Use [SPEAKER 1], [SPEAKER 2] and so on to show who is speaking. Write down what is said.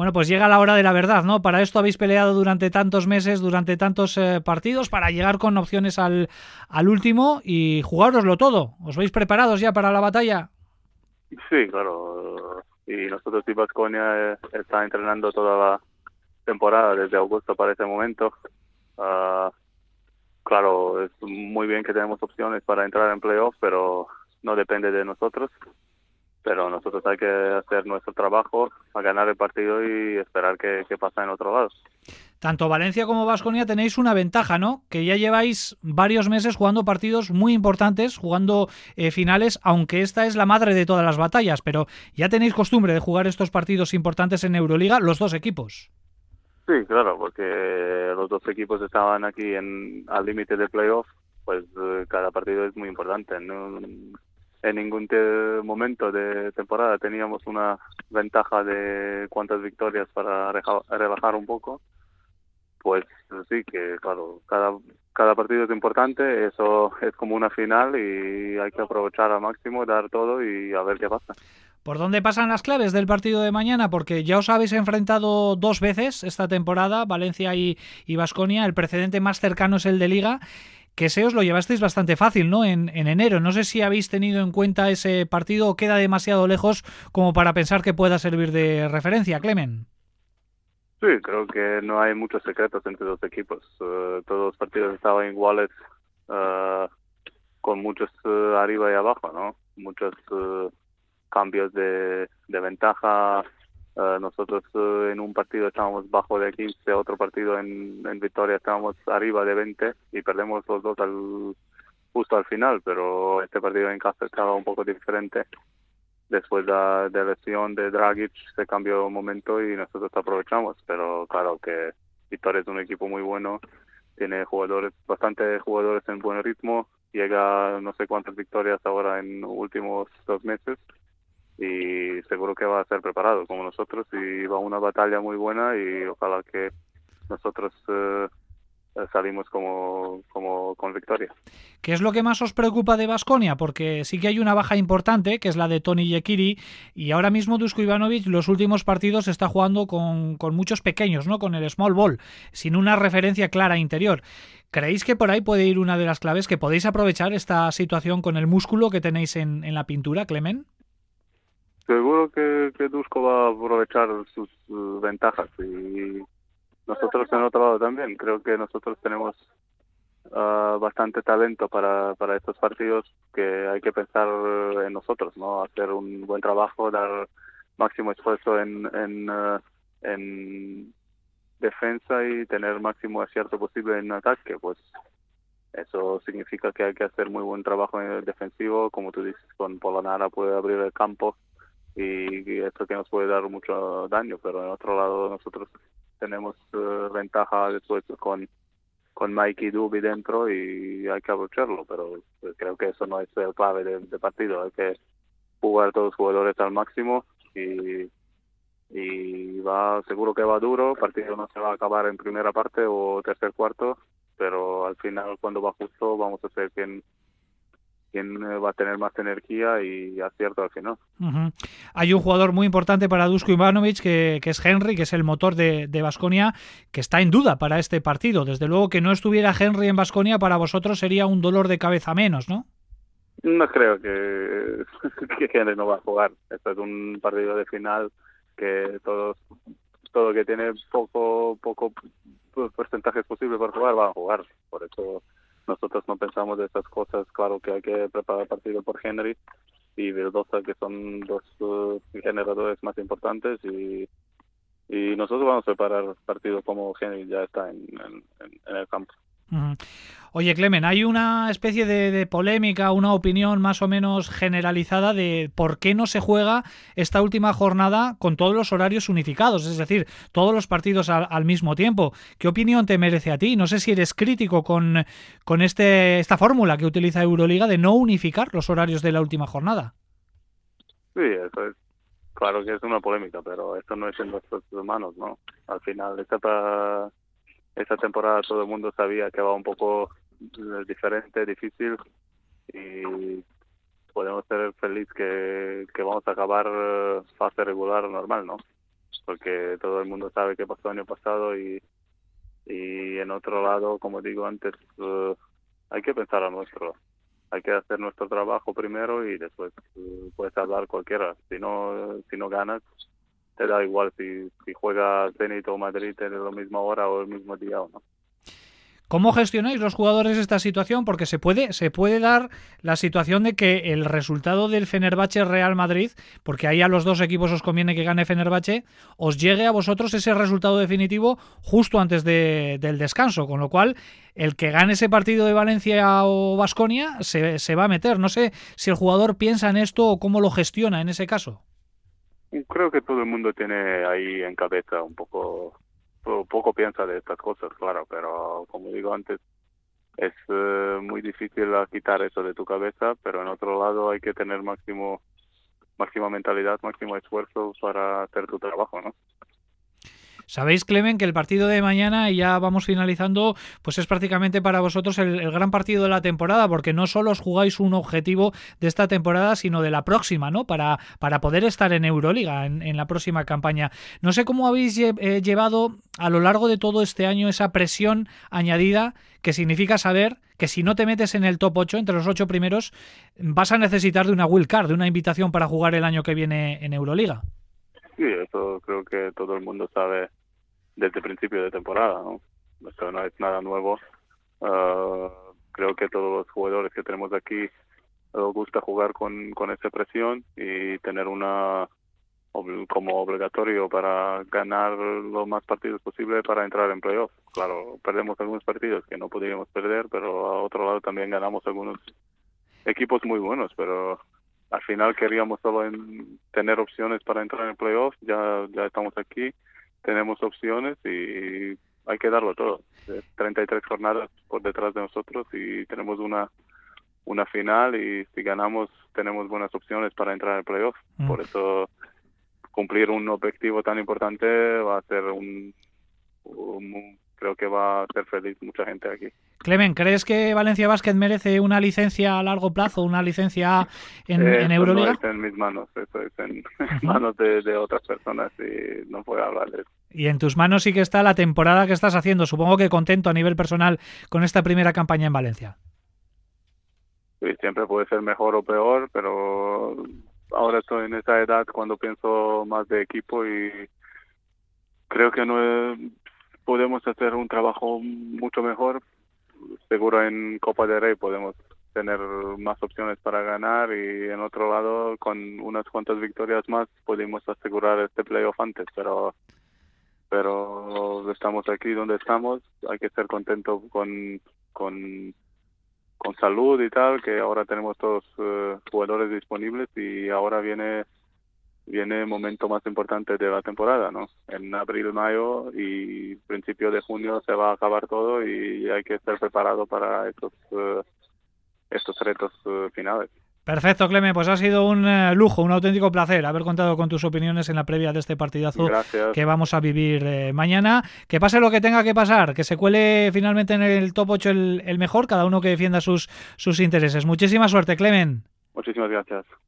[SPEAKER 1] Bueno, pues llega la hora de la verdad, ¿no? Para esto habéis peleado durante tantos meses, durante tantos eh, partidos, para llegar con opciones al, al último y jugároslo todo. ¿Os veis preparados ya para la batalla?
[SPEAKER 2] Sí, claro. Y nosotros y Vasconia eh, está entrenando toda la temporada desde agosto para este momento. Ah, claro, es muy bien que tenemos opciones para entrar en playoff, pero no depende de nosotros pero nosotros hay que hacer nuestro trabajo a ganar el partido y esperar que, que pase en otro lado.
[SPEAKER 1] Tanto Valencia como Vasconia tenéis una ventaja, ¿no? Que ya lleváis varios meses jugando partidos muy importantes, jugando eh, finales, aunque esta es la madre de todas las batallas, pero ya tenéis costumbre de jugar estos partidos importantes en Euroliga, los dos equipos.
[SPEAKER 2] Sí, claro, porque los dos equipos estaban aquí en, al límite de playoff, pues eh, cada partido es muy importante. ¿no? En ningún momento de temporada teníamos una ventaja de cuántas victorias para rebajar un poco pues sí que claro cada cada partido es importante eso es como una final y hay que aprovechar al máximo dar todo y a ver qué pasa
[SPEAKER 1] ¿Por dónde pasan las claves del partido de mañana? Porque ya os habéis enfrentado dos veces esta temporada, Valencia y Vasconia. El precedente más cercano es el de Liga que se os lo llevasteis bastante fácil, ¿no? En, en enero. No sé si habéis tenido en cuenta ese partido o queda demasiado lejos como para pensar que pueda servir de referencia, Clemen.
[SPEAKER 2] Sí, creo que no hay muchos secretos entre los equipos. Eh, todos los partidos estaban iguales, uh, con muchos uh, arriba y abajo, ¿no? Muchos cambios de, de ventaja, eh, nosotros uh, en un partido estábamos bajo de 15, otro partido en, Victoria estábamos arriba de 20 y perdemos los dos al, justo al final, pero este partido en casa estaba un poco diferente. Después de, de lesión de Dragic se cambió un momento y nosotros aprovechamos, pero claro que Victoria es un equipo muy bueno, tiene jugadores, bastante jugadores en buen ritmo, llega no sé cuántas victorias ahora en últimos dos meses y seguro que va a ser preparado como nosotros y va una batalla muy buena y ojalá que nosotros eh, salimos como, como con victoria.
[SPEAKER 1] ¿Qué es lo que más os preocupa de Basconia? Porque sí que hay una baja importante, que es la de Tony Yekiri, y ahora mismo Dusko Ivanovic los últimos partidos está jugando con, con muchos pequeños, ¿no? Con el small ball, sin una referencia clara interior. ¿Creéis que por ahí puede ir una de las claves que podéis aprovechar esta situación con el músculo que tenéis en, en la pintura, Clemen?
[SPEAKER 2] Seguro que, que Dusko va a aprovechar sus ventajas y nosotros en otro lado también. Creo que nosotros tenemos uh, bastante talento para, para estos partidos que hay que pensar en nosotros, ¿no? Hacer un buen trabajo, dar máximo esfuerzo en, en, en defensa y tener máximo acierto posible en ataque, pues eso significa que hay que hacer muy buen trabajo defensivo, como tú dices, con Polanara puede abrir el campo y, esto que nos puede dar mucho daño, pero en otro lado nosotros tenemos eh, ventaja después con con Mikey Duby dentro y hay que aprovecharlo, pero pues, creo que eso no es el clave del de partido, hay que jugar todos los jugadores al máximo y y va seguro que va duro, el partido no se va a acabar en primera parte o tercer cuarto, pero al final cuando va justo vamos a ser quien quién eh, va a tener más energía y acierto al final.
[SPEAKER 1] Hay un jugador muy importante para Dusko Ivanovic que, que es Henry, que es el motor de Vasconia, que está en duda para este partido. Desde luego que no estuviera Henry en Vasconia para vosotros sería un dolor de cabeza menos, ¿no?
[SPEAKER 2] No creo que, que Henry no va a jugar. Esto es un partido de final que todos todo que tiene poco poco porcentajes posible para jugar va a jugar. Por eso de esas cosas. Claro que hay que preparar partido por Henry y Verdosa, que son dos uh, generadores más importantes, y, y nosotros vamos a preparar partido como Henry ya está en el campo.
[SPEAKER 1] Oye, Clemen, hay una especie de, polémica, una opinión más o menos generalizada de por qué no se juega esta última jornada con todos los horarios unificados, es decir, todos los partidos al, mismo tiempo. ¿Qué opinión te merece a ti? No sé si eres crítico con, con este, esta fórmula que utiliza Euroliga de no unificar los horarios de la última jornada.
[SPEAKER 2] Sí, eso es. Claro que es una polémica, pero esto no es en nuestras manos, ¿no? Al final, esta esta temporada todo el mundo sabía que va un poco eh, diferente, difícil y podemos ser felices que, vamos a acabar eh, fase regular normal, ¿no? porque todo el mundo sabe qué pasó el año pasado y, y en otro lado, como digo antes, eh, hay que pensar a nuestro. Hay que hacer nuestro trabajo primero y después eh, puedes hablar cualquiera. Si no, si no ganas, te da igual si, si juega Zenit o Madrid en la misma hora o el mismo día o no.
[SPEAKER 1] ¿Cómo gestionáis los jugadores esta situación? Porque se puede, se puede dar la situación de que el resultado del Fenerbahce Real Madrid, porque ahí a los dos equipos os conviene que gane Fenerbahce, os llegue a vosotros ese resultado definitivo justo antes de, del descanso, con lo cual el que gane ese partido de Valencia o Basconia se, se va a meter. No sé si el jugador piensa en esto o cómo lo gestiona en ese caso.
[SPEAKER 2] Creo que todo el mundo tiene ahí en cabeza un poco poco piensa de estas cosas, claro, pero como digo antes, es eh, muy difícil quitar eso de tu cabeza, pero en otro lado hay que tener máximo máxima mentalidad, máximo esfuerzo para hacer tu trabajo, ¿no?
[SPEAKER 1] Sabéis, Clemen, que el partido de mañana, y ya vamos finalizando, pues es prácticamente para vosotros el, gran partido de la temporada, porque no solo os jugáis un objetivo de esta temporada, sino de la próxima, ¿no? Para, para poder estar en Euroliga, en, la próxima campaña. No sé cómo habéis eh, llevado a lo largo de todo este año esa presión añadida que significa saber que si no te metes en el top 8, entre los 8 primeros, vas a necesitar de una wild card, de una invitación para jugar el año que viene en Euroliga.
[SPEAKER 2] Sí, eso creo que todo el mundo sabe desde el principio de temporada. ¿no? Esto no es nada nuevo. Uh, creo que todos los jugadores que tenemos aquí les gusta jugar con, con esa presión y tener una como obligatorio para ganar los más partidos posible para entrar en playoffs. Claro, perdemos algunos partidos que no podríamos perder, pero a otro lado también ganamos algunos equipos muy buenos, pero al final queríamos solo en tener opciones para entrar en playoffs, ya, ya estamos aquí tenemos opciones y hay que darlo todo. 33 jornadas por detrás de nosotros y tenemos una una final y si ganamos tenemos buenas opciones para entrar en playoff. Mm. Por eso cumplir un objetivo tan importante va a ser un, creo que va a hacer feliz mucha gente aquí.
[SPEAKER 1] Clemen, ¿crees que Valencia Basket merece una licencia a largo plazo, una licencia en, en Euroliga?
[SPEAKER 2] No está en mis manos, eso es en manos de, de, otras personas y no puedo hablar de eso.
[SPEAKER 1] Y en tus manos sí que está la temporada que estás haciendo. Supongo que contento a nivel personal con esta primera campaña en Valencia.
[SPEAKER 2] Sí, siempre puede ser mejor o peor, pero ahora estoy en esa edad cuando pienso más de equipo y creo que no podemos hacer un trabajo mucho mejor. Seguro en Copa de Rey podemos tener más opciones para ganar y en otro lado con unas cuantas victorias más podemos asegurar este playoff antes, pero pero estamos aquí donde estamos, hay que estar contento con, con, con salud y tal, que ahora tenemos todos uh, jugadores disponibles y ahora viene viene el momento más importante de la temporada, ¿no? En abril, mayo y principio de junio se va a acabar todo y hay que estar preparado para estos uh, estos retos uh, finales.
[SPEAKER 1] Perfecto, Clemen. Pues ha sido un eh, lujo, un auténtico placer haber contado con tus opiniones en la previa de este partidazo que vamos a vivir eh, mañana. Que pase lo que tenga que pasar, que se cuele finalmente en el top 8 el, el mejor, cada uno que defienda sus, sus intereses. Muchísima suerte, Clemen.
[SPEAKER 2] Muchísimas gracias.